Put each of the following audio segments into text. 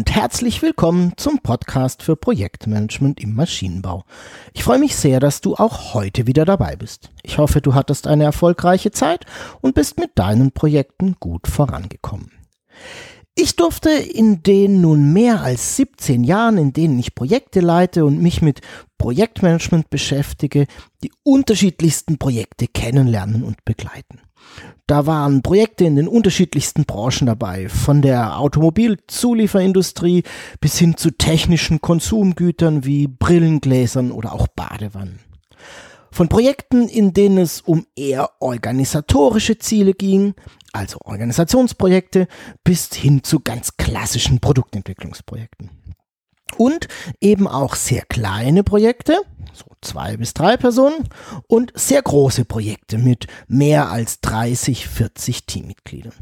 Und herzlich willkommen zum Podcast für Projektmanagement im Maschinenbau. Ich freue mich sehr, dass du auch heute wieder dabei bist. Ich hoffe, du hattest eine erfolgreiche Zeit und bist mit deinen Projekten gut vorangekommen. Ich durfte in den nun mehr als 17 Jahren, in denen ich Projekte leite und mich mit Projektmanagement beschäftige, die unterschiedlichsten Projekte kennenlernen und begleiten. Da waren Projekte in den unterschiedlichsten Branchen dabei, von der Automobilzulieferindustrie bis hin zu technischen Konsumgütern wie Brillengläsern oder auch Badewannen. Von Projekten, in denen es um eher organisatorische Ziele ging, also Organisationsprojekte, bis hin zu ganz klassischen Produktentwicklungsprojekten. Und eben auch sehr kleine Projekte, so zwei bis drei Personen, und sehr große Projekte mit mehr als 30, 40 Teammitgliedern.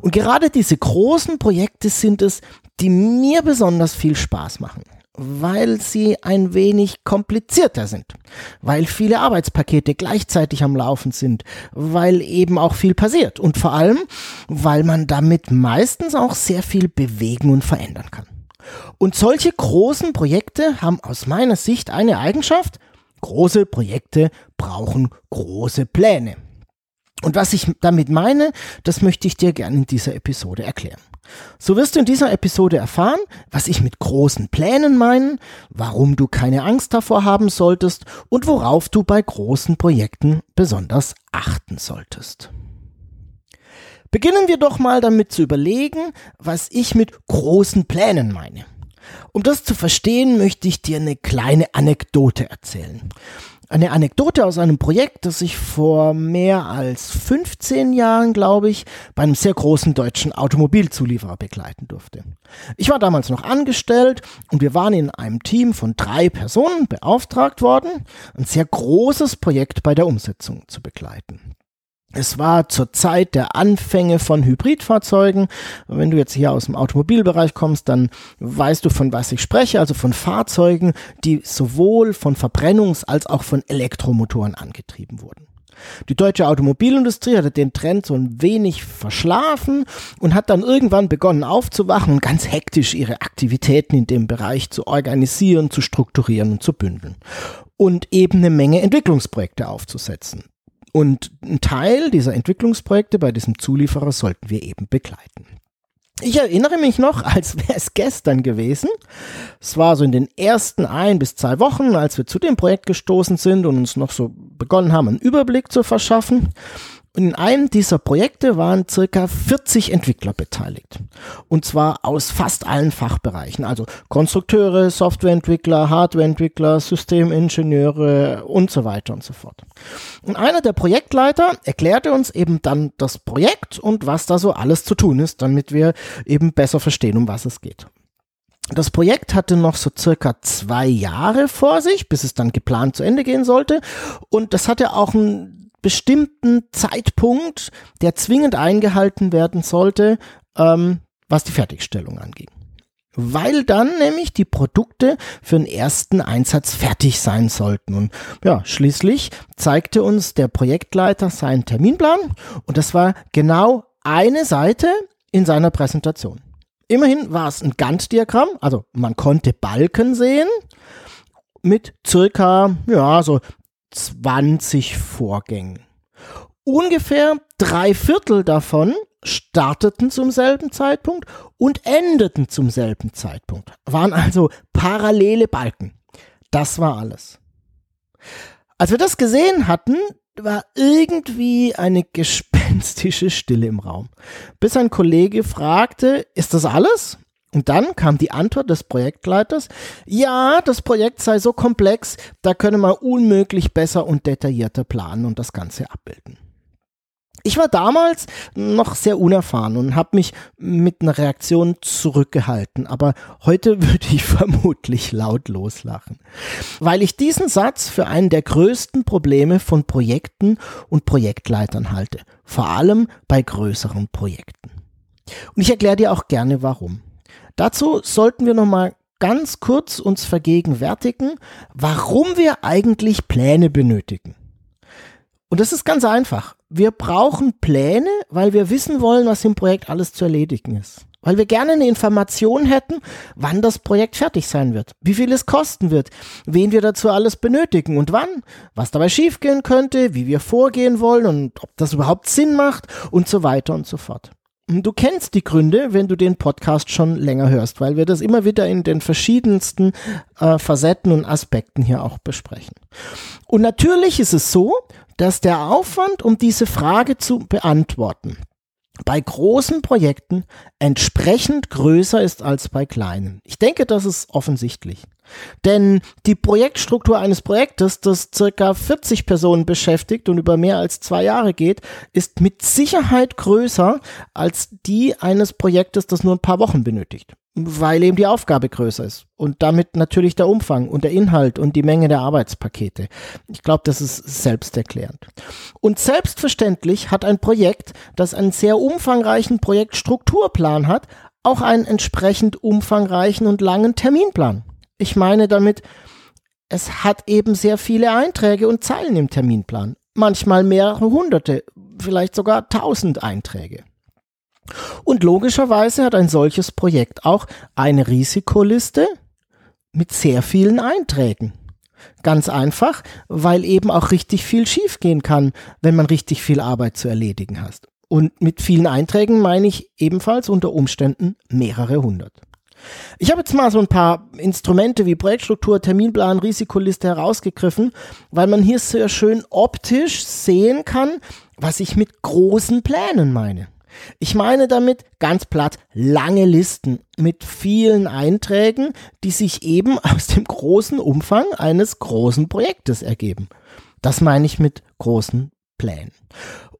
Und gerade diese großen Projekte sind es, die mir besonders viel Spaß machen weil sie ein wenig komplizierter sind, weil viele Arbeitspakete gleichzeitig am Laufen sind, weil eben auch viel passiert und vor allem, weil man damit meistens auch sehr viel bewegen und verändern kann. Und solche großen Projekte haben aus meiner Sicht eine Eigenschaft, große Projekte brauchen große Pläne. Und was ich damit meine, das möchte ich dir gerne in dieser Episode erklären. So wirst du in dieser Episode erfahren, was ich mit großen Plänen meine, warum du keine Angst davor haben solltest und worauf du bei großen Projekten besonders achten solltest. Beginnen wir doch mal damit zu überlegen, was ich mit großen Plänen meine. Um das zu verstehen, möchte ich dir eine kleine Anekdote erzählen. Eine Anekdote aus einem Projekt, das ich vor mehr als 15 Jahren, glaube ich, bei einem sehr großen deutschen Automobilzulieferer begleiten durfte. Ich war damals noch angestellt und wir waren in einem Team von drei Personen beauftragt worden, ein sehr großes Projekt bei der Umsetzung zu begleiten. Es war zur Zeit der Anfänge von Hybridfahrzeugen. Wenn du jetzt hier aus dem Automobilbereich kommst, dann weißt du, von was ich spreche, also von Fahrzeugen, die sowohl von Verbrennungs- als auch von Elektromotoren angetrieben wurden. Die deutsche Automobilindustrie hatte den Trend so ein wenig verschlafen und hat dann irgendwann begonnen aufzuwachen und ganz hektisch ihre Aktivitäten in dem Bereich zu organisieren, zu strukturieren und zu bündeln. Und eben eine Menge Entwicklungsprojekte aufzusetzen. Und ein Teil dieser Entwicklungsprojekte bei diesem Zulieferer sollten wir eben begleiten. Ich erinnere mich noch, als wäre es gestern gewesen. Es war so in den ersten ein bis zwei Wochen, als wir zu dem Projekt gestoßen sind und uns noch so begonnen haben, einen Überblick zu verschaffen in einem dieser Projekte waren circa 40 Entwickler beteiligt. Und zwar aus fast allen Fachbereichen. Also Konstrukteure, Softwareentwickler, Hardwareentwickler, Systemingenieure und so weiter und so fort. Und einer der Projektleiter erklärte uns eben dann das Projekt und was da so alles zu tun ist, damit wir eben besser verstehen, um was es geht. Das Projekt hatte noch so circa zwei Jahre vor sich, bis es dann geplant zu Ende gehen sollte. Und das hatte auch ein bestimmten Zeitpunkt, der zwingend eingehalten werden sollte, ähm, was die Fertigstellung anging. Weil dann nämlich die Produkte für den ersten Einsatz fertig sein sollten. Und ja, schließlich zeigte uns der Projektleiter seinen Terminplan und das war genau eine Seite in seiner Präsentation. Immerhin war es ein Gantt-Diagramm, also man konnte Balken sehen mit circa, ja, so 20 Vorgängen. Ungefähr drei Viertel davon starteten zum selben Zeitpunkt und endeten zum selben Zeitpunkt. Waren also parallele Balken. Das war alles. Als wir das gesehen hatten, war irgendwie eine gespenstische Stille im Raum. Bis ein Kollege fragte, ist das alles? Und dann kam die Antwort des Projektleiters, ja, das Projekt sei so komplex, da könne man unmöglich besser und detaillierter planen und das Ganze abbilden. Ich war damals noch sehr unerfahren und habe mich mit einer Reaktion zurückgehalten, aber heute würde ich vermutlich laut loslachen, weil ich diesen Satz für einen der größten Probleme von Projekten und Projektleitern halte, vor allem bei größeren Projekten. Und ich erkläre dir auch gerne warum. Dazu sollten wir nochmal ganz kurz uns vergegenwärtigen, warum wir eigentlich Pläne benötigen. Und das ist ganz einfach. Wir brauchen Pläne, weil wir wissen wollen, was im Projekt alles zu erledigen ist. Weil wir gerne eine Information hätten, wann das Projekt fertig sein wird, wie viel es kosten wird, wen wir dazu alles benötigen und wann, was dabei schiefgehen könnte, wie wir vorgehen wollen und ob das überhaupt Sinn macht und so weiter und so fort. Du kennst die Gründe, wenn du den Podcast schon länger hörst, weil wir das immer wieder in den verschiedensten äh, Facetten und Aspekten hier auch besprechen. Und natürlich ist es so, dass der Aufwand, um diese Frage zu beantworten, bei großen Projekten entsprechend größer ist als bei kleinen. Ich denke, das ist offensichtlich. Denn die Projektstruktur eines Projektes, das circa 40 Personen beschäftigt und über mehr als zwei Jahre geht, ist mit Sicherheit größer als die eines Projektes, das nur ein paar Wochen benötigt weil eben die Aufgabe größer ist und damit natürlich der Umfang und der Inhalt und die Menge der Arbeitspakete. Ich glaube, das ist selbsterklärend. Und selbstverständlich hat ein Projekt, das einen sehr umfangreichen Projektstrukturplan hat, auch einen entsprechend umfangreichen und langen Terminplan. Ich meine damit, es hat eben sehr viele Einträge und Zeilen im Terminplan. Manchmal mehrere hunderte, vielleicht sogar tausend Einträge. Und logischerweise hat ein solches Projekt auch eine Risikoliste mit sehr vielen Einträgen. Ganz einfach, weil eben auch richtig viel schiefgehen kann, wenn man richtig viel Arbeit zu erledigen hat. Und mit vielen Einträgen meine ich ebenfalls unter Umständen mehrere hundert. Ich habe jetzt mal so ein paar Instrumente wie Projektstruktur, Terminplan, Risikoliste herausgegriffen, weil man hier sehr schön optisch sehen kann, was ich mit großen Plänen meine. Ich meine damit ganz platt lange Listen mit vielen Einträgen, die sich eben aus dem großen Umfang eines großen Projektes ergeben. Das meine ich mit großen Plänen.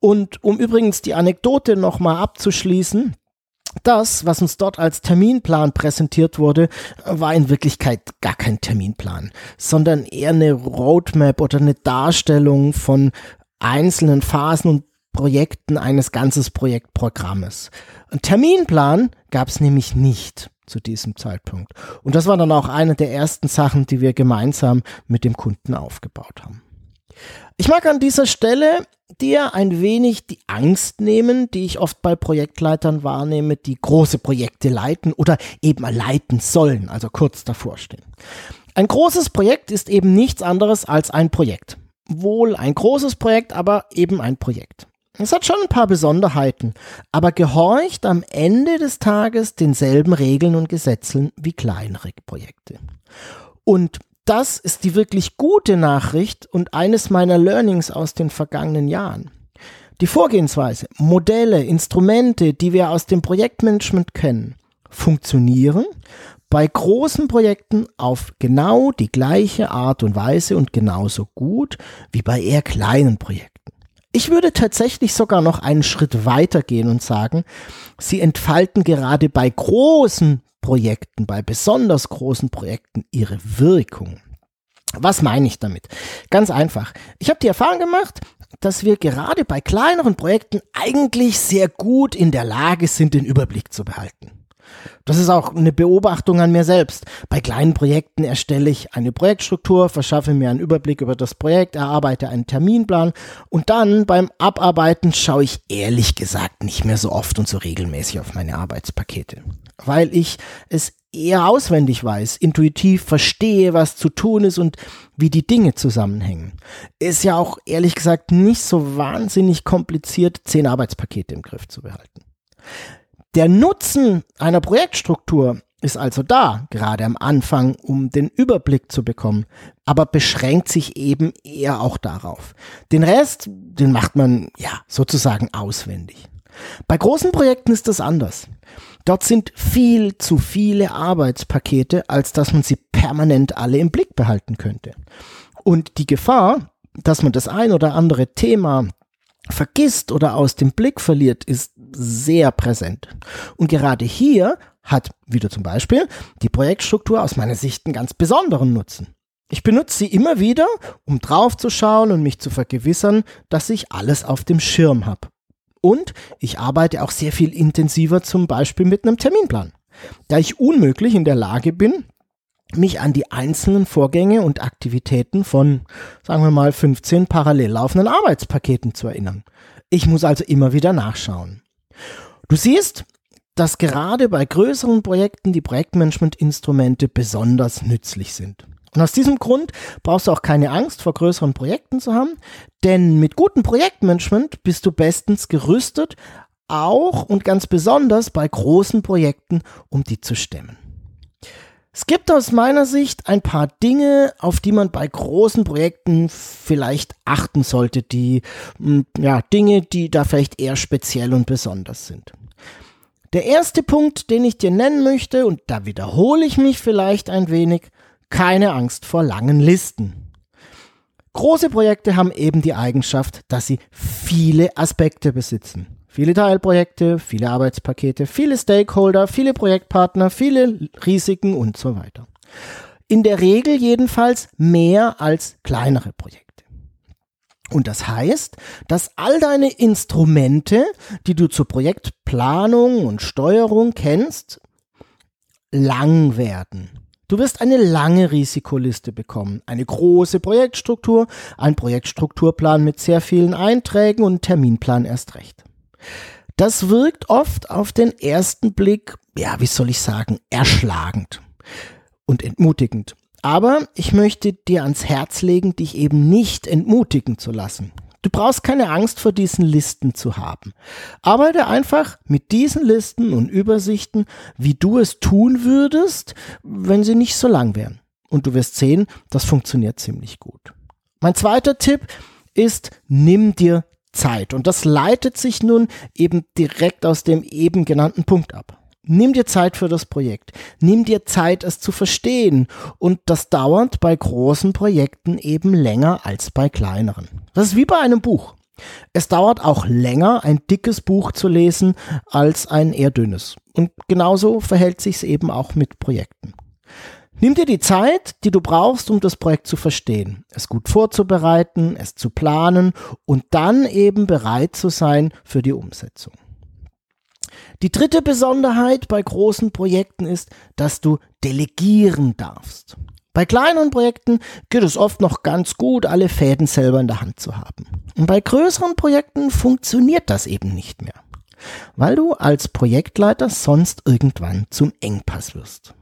Und um übrigens die Anekdote nochmal abzuschließen, das, was uns dort als Terminplan präsentiert wurde, war in Wirklichkeit gar kein Terminplan, sondern eher eine Roadmap oder eine Darstellung von einzelnen Phasen und Projekten eines ganzen Projektprogrammes. Ein Terminplan gab es nämlich nicht zu diesem Zeitpunkt. Und das war dann auch eine der ersten Sachen, die wir gemeinsam mit dem Kunden aufgebaut haben. Ich mag an dieser Stelle dir ein wenig die Angst nehmen, die ich oft bei Projektleitern wahrnehme, die große Projekte leiten oder eben leiten sollen, also kurz davor stehen. Ein großes Projekt ist eben nichts anderes als ein Projekt. Wohl ein großes Projekt, aber eben ein Projekt. Es hat schon ein paar Besonderheiten, aber gehorcht am Ende des Tages denselben Regeln und Gesetzen wie kleinere Projekte. Und das ist die wirklich gute Nachricht und eines meiner Learnings aus den vergangenen Jahren. Die Vorgehensweise, Modelle, Instrumente, die wir aus dem Projektmanagement kennen, funktionieren bei großen Projekten auf genau die gleiche Art und Weise und genauso gut wie bei eher kleinen Projekten. Ich würde tatsächlich sogar noch einen Schritt weiter gehen und sagen, sie entfalten gerade bei großen Projekten, bei besonders großen Projekten ihre Wirkung. Was meine ich damit? Ganz einfach. Ich habe die Erfahrung gemacht, dass wir gerade bei kleineren Projekten eigentlich sehr gut in der Lage sind, den Überblick zu behalten. Das ist auch eine Beobachtung an mir selbst. Bei kleinen Projekten erstelle ich eine Projektstruktur, verschaffe mir einen Überblick über das Projekt, erarbeite einen Terminplan und dann beim Abarbeiten schaue ich ehrlich gesagt nicht mehr so oft und so regelmäßig auf meine Arbeitspakete, weil ich es eher auswendig weiß, intuitiv verstehe, was zu tun ist und wie die Dinge zusammenhängen. Ist ja auch ehrlich gesagt nicht so wahnsinnig kompliziert, zehn Arbeitspakete im Griff zu behalten. Der Nutzen einer Projektstruktur ist also da, gerade am Anfang, um den Überblick zu bekommen, aber beschränkt sich eben eher auch darauf. Den Rest, den macht man ja sozusagen auswendig. Bei großen Projekten ist das anders. Dort sind viel zu viele Arbeitspakete, als dass man sie permanent alle im Blick behalten könnte. Und die Gefahr, dass man das ein oder andere Thema vergisst oder aus dem Blick verliert, ist sehr präsent. Und gerade hier hat, wieder zum Beispiel, die Projektstruktur aus meiner Sicht einen ganz besonderen Nutzen. Ich benutze sie immer wieder, um draufzuschauen und mich zu vergewissern, dass ich alles auf dem Schirm habe. Und ich arbeite auch sehr viel intensiver zum Beispiel mit einem Terminplan, da ich unmöglich in der Lage bin, mich an die einzelnen Vorgänge und Aktivitäten von, sagen wir mal, 15 parallel laufenden Arbeitspaketen zu erinnern. Ich muss also immer wieder nachschauen. Du siehst, dass gerade bei größeren Projekten die Projektmanagement-Instrumente besonders nützlich sind. Und aus diesem Grund brauchst du auch keine Angst vor größeren Projekten zu haben, denn mit gutem Projektmanagement bist du bestens gerüstet, auch und ganz besonders bei großen Projekten, um die zu stemmen. Es gibt aus meiner Sicht ein paar Dinge, auf die man bei großen Projekten vielleicht achten sollte, die hm, ja, Dinge, die da vielleicht eher speziell und besonders sind. Der erste Punkt, den ich dir nennen möchte, und da wiederhole ich mich vielleicht ein wenig, keine Angst vor langen Listen. Große Projekte haben eben die Eigenschaft, dass sie viele Aspekte besitzen. Viele Teilprojekte, viele Arbeitspakete, viele Stakeholder, viele Projektpartner, viele Risiken und so weiter. In der Regel jedenfalls mehr als kleinere Projekte. Und das heißt, dass all deine Instrumente, die du zur Projektplanung und Steuerung kennst, lang werden. Du wirst eine lange Risikoliste bekommen, eine große Projektstruktur, ein Projektstrukturplan mit sehr vielen Einträgen und Terminplan erst recht. Das wirkt oft auf den ersten Blick, ja, wie soll ich sagen, erschlagend und entmutigend. Aber ich möchte dir ans Herz legen, dich eben nicht entmutigen zu lassen. Du brauchst keine Angst vor diesen Listen zu haben. Arbeite einfach mit diesen Listen und Übersichten, wie du es tun würdest, wenn sie nicht so lang wären. Und du wirst sehen, das funktioniert ziemlich gut. Mein zweiter Tipp ist, nimm dir Zeit. Und das leitet sich nun eben direkt aus dem eben genannten Punkt ab. Nimm dir Zeit für das Projekt. Nimm dir Zeit, es zu verstehen. Und das dauert bei großen Projekten eben länger als bei kleineren. Das ist wie bei einem Buch. Es dauert auch länger, ein dickes Buch zu lesen, als ein eher dünnes. Und genauso verhält sich es eben auch mit Projekten. Nimm dir die Zeit, die du brauchst, um das Projekt zu verstehen, es gut vorzubereiten, es zu planen und dann eben bereit zu sein für die Umsetzung. Die dritte Besonderheit bei großen Projekten ist, dass du delegieren darfst. Bei kleinen Projekten geht es oft noch ganz gut, alle Fäden selber in der Hand zu haben. Und bei größeren Projekten funktioniert das eben nicht mehr, weil du als Projektleiter sonst irgendwann zum Engpass wirst.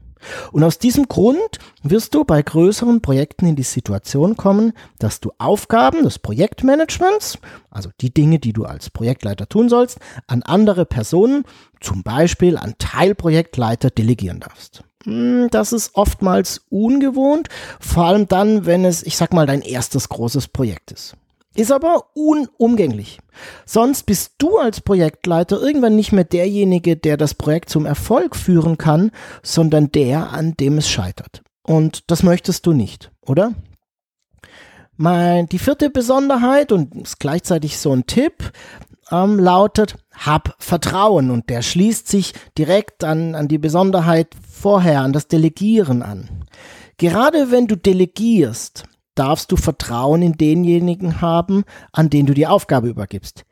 Und aus diesem Grund wirst du bei größeren Projekten in die Situation kommen, dass du Aufgaben des Projektmanagements, also die Dinge, die du als Projektleiter tun sollst, an andere Personen, zum Beispiel an Teilprojektleiter, delegieren darfst. Hm, das ist oftmals ungewohnt, vor allem dann, wenn es, ich sag mal, dein erstes großes Projekt ist. Ist aber unumgänglich. Sonst bist du als Projektleiter irgendwann nicht mehr derjenige, der das Projekt zum Erfolg führen kann, sondern der, an dem es scheitert. Und das möchtest du nicht, oder? Mein, die vierte Besonderheit und ist gleichzeitig so ein Tipp, ähm, lautet, hab Vertrauen und der schließt sich direkt an, an die Besonderheit vorher, an das Delegieren an. Gerade wenn du delegierst, darfst du Vertrauen in denjenigen haben, an den du die Aufgabe übergibst.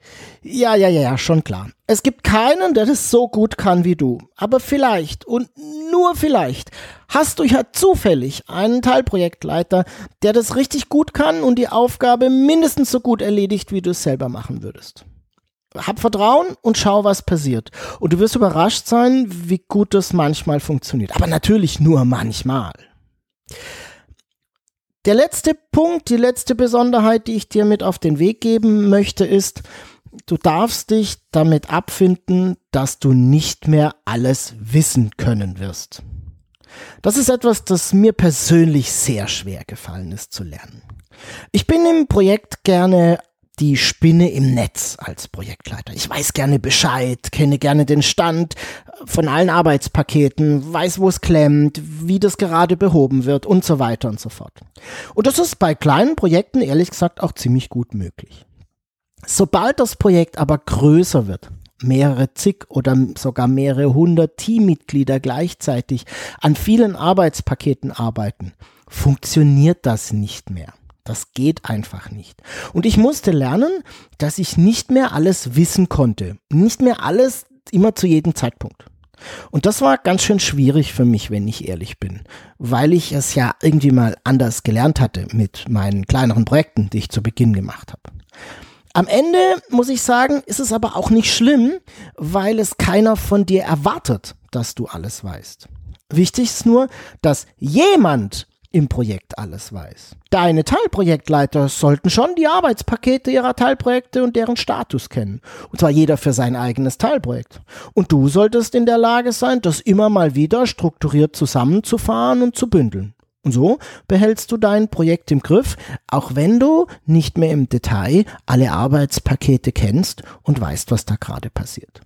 Ja, ja, ja, ja, schon klar. Es gibt keinen, der das so gut kann wie du. Aber vielleicht und nur vielleicht hast du ja zufällig einen Teilprojektleiter, der das richtig gut kann und die Aufgabe mindestens so gut erledigt, wie du es selber machen würdest. Hab Vertrauen und schau, was passiert. Und du wirst überrascht sein, wie gut das manchmal funktioniert. Aber natürlich nur manchmal. Der letzte Punkt, die letzte Besonderheit, die ich dir mit auf den Weg geben möchte, ist, du darfst dich damit abfinden, dass du nicht mehr alles wissen können wirst. Das ist etwas, das mir persönlich sehr schwer gefallen ist zu lernen. Ich bin im Projekt gerne die Spinne im Netz als Projektleiter. Ich weiß gerne Bescheid, kenne gerne den Stand von allen Arbeitspaketen, weiß, wo es klemmt, wie das gerade behoben wird und so weiter und so fort. Und das ist bei kleinen Projekten ehrlich gesagt auch ziemlich gut möglich. Sobald das Projekt aber größer wird, mehrere zig oder sogar mehrere hundert Teammitglieder gleichzeitig an vielen Arbeitspaketen arbeiten, funktioniert das nicht mehr. Das geht einfach nicht. Und ich musste lernen, dass ich nicht mehr alles wissen konnte. Nicht mehr alles immer zu jedem Zeitpunkt. Und das war ganz schön schwierig für mich, wenn ich ehrlich bin, weil ich es ja irgendwie mal anders gelernt hatte mit meinen kleineren Projekten, die ich zu Beginn gemacht habe. Am Ende muss ich sagen, ist es aber auch nicht schlimm, weil es keiner von dir erwartet, dass du alles weißt. Wichtig ist nur, dass jemand im Projekt alles weiß. Deine Teilprojektleiter sollten schon die Arbeitspakete ihrer Teilprojekte und deren Status kennen. Und zwar jeder für sein eigenes Teilprojekt. Und du solltest in der Lage sein, das immer mal wieder strukturiert zusammenzufahren und zu bündeln. Und so behältst du dein Projekt im Griff, auch wenn du nicht mehr im Detail alle Arbeitspakete kennst und weißt, was da gerade passiert.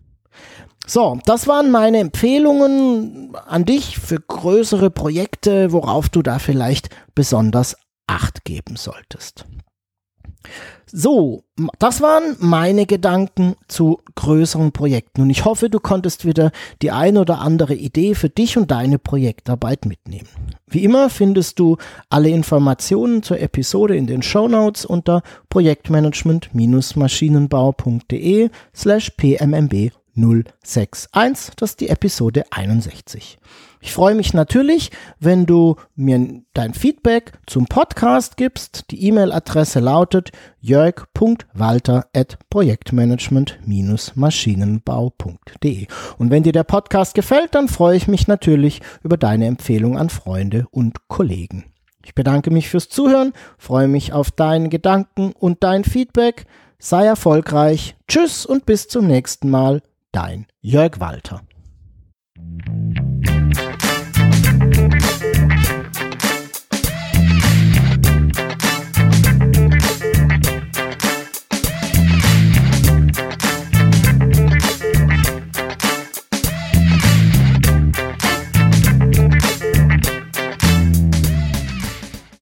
So, das waren meine Empfehlungen an dich für größere Projekte, worauf du da vielleicht besonders Acht geben solltest. So, das waren meine Gedanken zu größeren Projekten und ich hoffe, du konntest wieder die ein oder andere Idee für dich und deine Projektarbeit mitnehmen. Wie immer findest du alle Informationen zur Episode in den Show Notes unter projektmanagement-maschinenbau.de slash pmmb 061. Das ist die Episode 61. Ich freue mich natürlich, wenn du mir dein Feedback zum Podcast gibst. Die E-Mail-Adresse lautet jörg.walter.projektmanagement-maschinenbau.de. Und wenn dir der Podcast gefällt, dann freue ich mich natürlich über deine Empfehlung an Freunde und Kollegen. Ich bedanke mich fürs Zuhören, freue mich auf deine Gedanken und dein Feedback. Sei erfolgreich. Tschüss und bis zum nächsten Mal dein Jörg Walter.